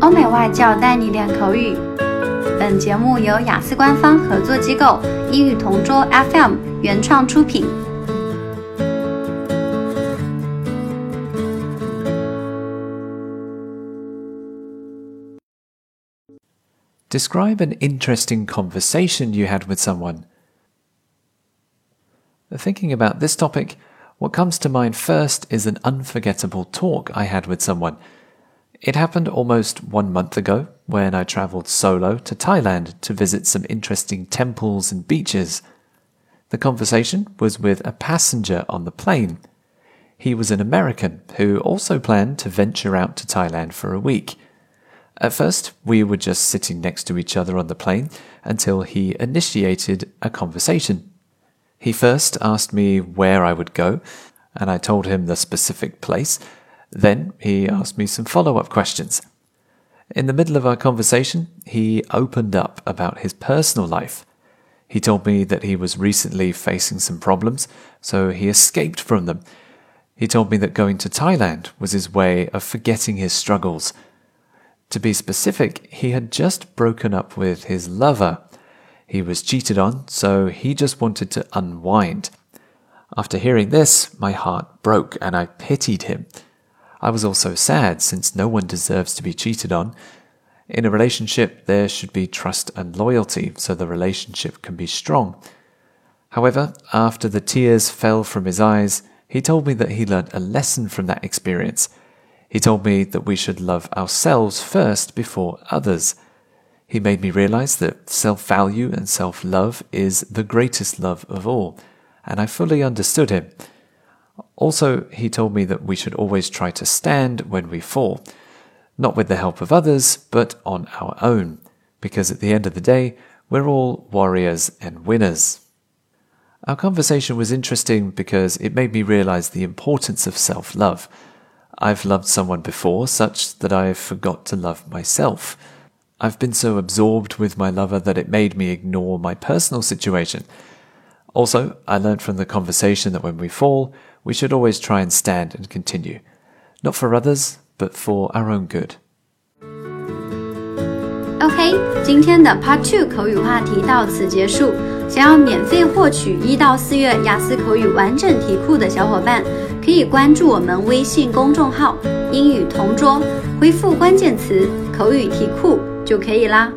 欧美外教带你练口语。本节目由雅思官方合作机构英语同桌 FM 原创出品。Describe an interesting conversation you had with someone. Thinking about this topic, what comes to mind first is an unforgettable talk I had with someone. It happened almost one month ago when I travelled solo to Thailand to visit some interesting temples and beaches. The conversation was with a passenger on the plane. He was an American who also planned to venture out to Thailand for a week. At first, we were just sitting next to each other on the plane until he initiated a conversation. He first asked me where I would go, and I told him the specific place then he asked me some follow up questions. In the middle of our conversation, he opened up about his personal life. He told me that he was recently facing some problems, so he escaped from them. He told me that going to Thailand was his way of forgetting his struggles. To be specific, he had just broken up with his lover. He was cheated on, so he just wanted to unwind. After hearing this, my heart broke and I pitied him. I was also sad since no one deserves to be cheated on. In a relationship, there should be trust and loyalty so the relationship can be strong. However, after the tears fell from his eyes, he told me that he learnt a lesson from that experience. He told me that we should love ourselves first before others. He made me realize that self value and self love is the greatest love of all, and I fully understood him. Also, he told me that we should always try to stand when we fall, not with the help of others, but on our own, because at the end of the day, we're all warriors and winners. Our conversation was interesting because it made me realize the importance of self love. I've loved someone before such that I forgot to love myself. I've been so absorbed with my lover that it made me ignore my personal situation. Also, I learned from the conversation that when we fall, we should always try and stand and continue, not for others, but for our own good. OK，今天的 Part Two 口语话题到此结束。想要免费获取一到四月雅思口语完整题库的小伙伴，可以关注我们微信公众号“英语同桌”，回复关键词“口语题库”就可以啦。